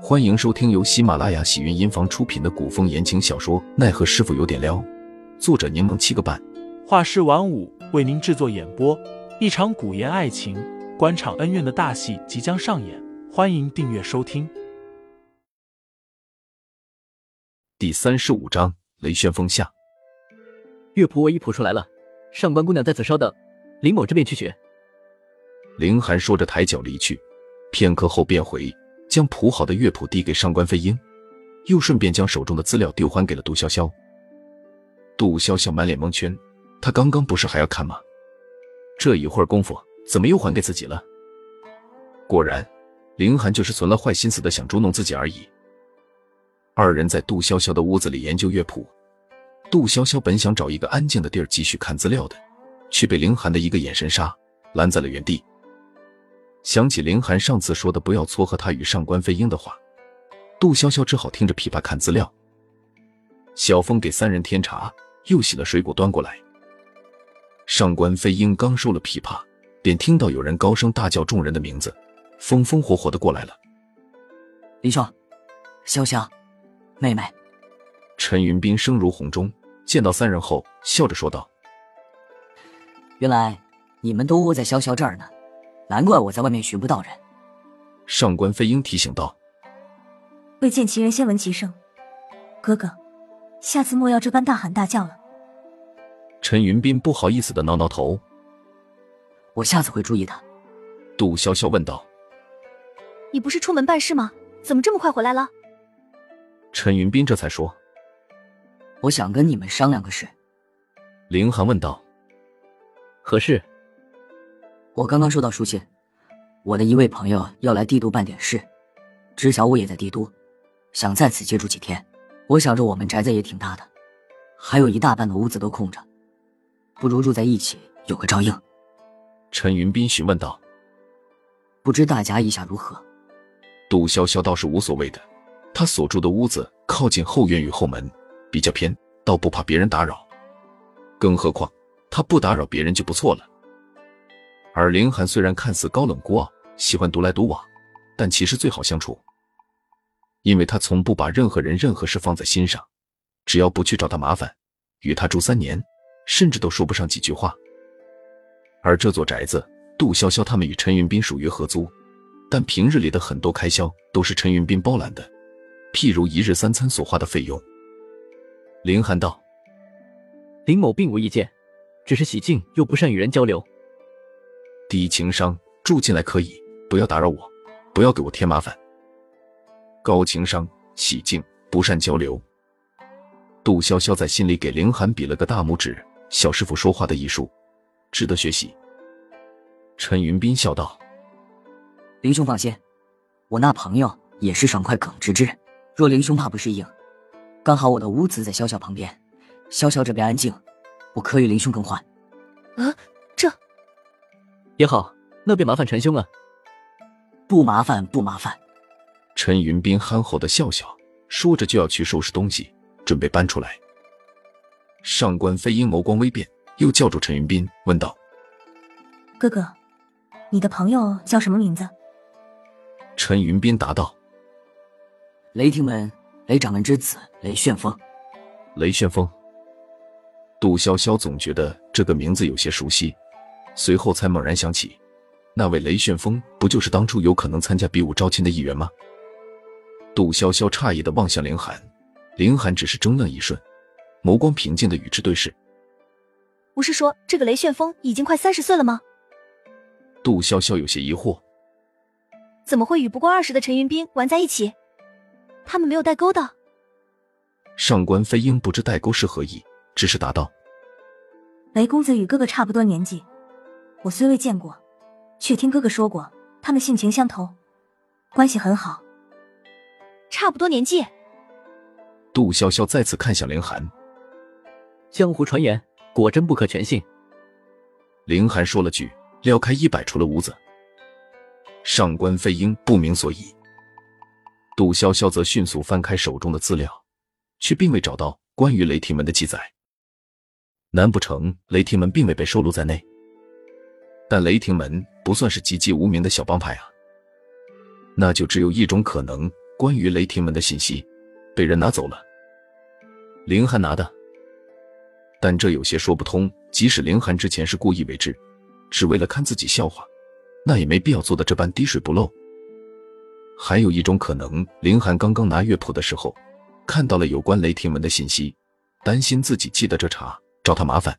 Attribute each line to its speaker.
Speaker 1: 欢迎收听由喜马拉雅喜云音房出品的古风言情小说《奈何师傅有点撩》，作者柠檬七个半，
Speaker 2: 画师晚舞为您制作演播。一场古言爱情、官场恩怨的大戏即将上演，欢迎订阅收听。
Speaker 1: 第三十五章雷旋风下，
Speaker 3: 乐谱我已谱出来了，上官姑娘在此稍等，林某这边去学。
Speaker 1: 凌寒说着抬脚离去，片刻后便回。将谱好的乐谱递给上官飞鹰，又顺便将手中的资料丢还给了杜潇潇。杜潇潇满脸蒙圈，他刚刚不是还要看吗？这一会儿功夫，怎么又还给自己了？果然，凌寒就是存了坏心思的想捉弄自己而已。二人在杜潇潇的屋子里研究乐谱，杜潇潇本想找一个安静的地儿继续看资料的，却被凌寒的一个眼神杀拦在了原地。想起凌寒上次说的“不要撮合他与上官飞鹰”的话，杜潇潇只好听着琵琶看资料。小峰给三人添茶，又洗了水果端过来。上官飞鹰刚收了琵琶，便听到有人高声大叫众人的名字，风风火火的过来了。
Speaker 4: 林兄，潇潇，妹妹。
Speaker 1: 陈云斌声如洪钟，见到三人后，笑着说道：“
Speaker 4: 原来你们都窝在潇潇这儿呢。”难怪我在外面寻不到人。
Speaker 1: 上官飞鹰提醒道：“
Speaker 5: 未见其人，先闻其声。哥哥，下次莫要这般大喊大叫了。”
Speaker 1: 陈云斌不好意思的挠挠头：“
Speaker 4: 我下次会注意的。”
Speaker 1: 杜潇潇问道：“
Speaker 5: 你不是出门办事吗？怎么这么快回来了？”
Speaker 1: 陈云斌这才说：“
Speaker 4: 我想跟你们商量个事。”
Speaker 1: 凌寒问道：“
Speaker 3: 何事？”
Speaker 4: 我刚刚收到书信，我的一位朋友要来帝都办点事，知晓我也在帝都，想在此借住几天。我想着我们宅子也挺大的，还有一大半的屋子都空着，不如住在一起，有个照应。
Speaker 1: 陈云斌询问道：“
Speaker 4: 不知大家意下如何？”
Speaker 1: 杜潇潇倒是无所谓的，他所住的屋子靠近后院与后门，比较偏，倒不怕别人打扰。更何况他不打扰别人就不错了。而林寒虽然看似高冷孤傲，喜欢独来独往，但其实最好相处，因为他从不把任何人、任何事放在心上，只要不去找他麻烦，与他住三年，甚至都说不上几句话。而这座宅子，杜潇潇他们与陈云斌属于合租，但平日里的很多开销都是陈云斌包揽的，譬如一日三餐所花的费用。林寒道：“
Speaker 3: 林某并无意见，只是喜静又不善与人交流。”
Speaker 1: 低情商住进来可以，不要打扰我，不要给我添麻烦。高情商喜静不善交流。杜潇潇在心里给凌寒比了个大拇指，小师傅说话的艺术，值得学习。陈云斌笑道：“
Speaker 4: 林兄放心，我那朋友也是爽快耿直之人。若林兄怕不适应，刚好我的屋子在潇潇旁边，潇潇这边安静，我可与林兄更换。”
Speaker 5: 啊，这。
Speaker 3: 也好，那便麻烦陈兄了。
Speaker 4: 不麻烦，不麻烦。
Speaker 1: 陈云斌憨厚的笑笑，说着就要去收拾东西，准备搬出来。上官飞鹰眸光微变，又叫住陈云斌，问道：“
Speaker 5: 哥哥，你的朋友叫什么名字？”
Speaker 1: 陈云斌答道：“
Speaker 4: 雷霆门雷掌门之子雷旋风。”
Speaker 1: 雷旋风。杜潇潇总觉得这个名字有些熟悉。随后才猛然想起，那位雷旋风不就是当初有可能参加比武招亲的一员吗？杜潇潇诧异的望向凌寒，凌寒只是怔愣一瞬，眸光平静的与之对视。
Speaker 5: 不是说这个雷旋风已经快三十岁了吗？
Speaker 1: 杜潇潇有些疑惑，
Speaker 5: 怎么会与不过二十的陈云斌玩在一起？他们没有代沟的。
Speaker 1: 上官飞鹰不知代沟是何意，只是答道：“
Speaker 5: 雷公子与哥哥差不多年纪。”我虽未见过，却听哥哥说过，他们性情相投，关系很好。差不多年纪。
Speaker 1: 杜潇潇再次看向凌寒。
Speaker 3: 江湖传言，果真不可全信。
Speaker 1: 凌寒说了句，撩开衣摆出了屋子。上官飞鹰不明所以。杜潇潇则迅速翻开手中的资料，却并未找到关于雷霆门的记载。难不成雷霆门并未被收录在内？但雷霆门不算是籍籍无名的小帮派啊，那就只有一种可能：关于雷霆门的信息被人拿走了，
Speaker 3: 林寒拿的，
Speaker 1: 但这有些说不通。即使林寒之前是故意为之，只为了看自己笑话，那也没必要做的这般滴水不漏。还有一种可能，林寒刚刚拿乐谱的时候，看到了有关雷霆门的信息，担心自己记得这茬，找他麻烦。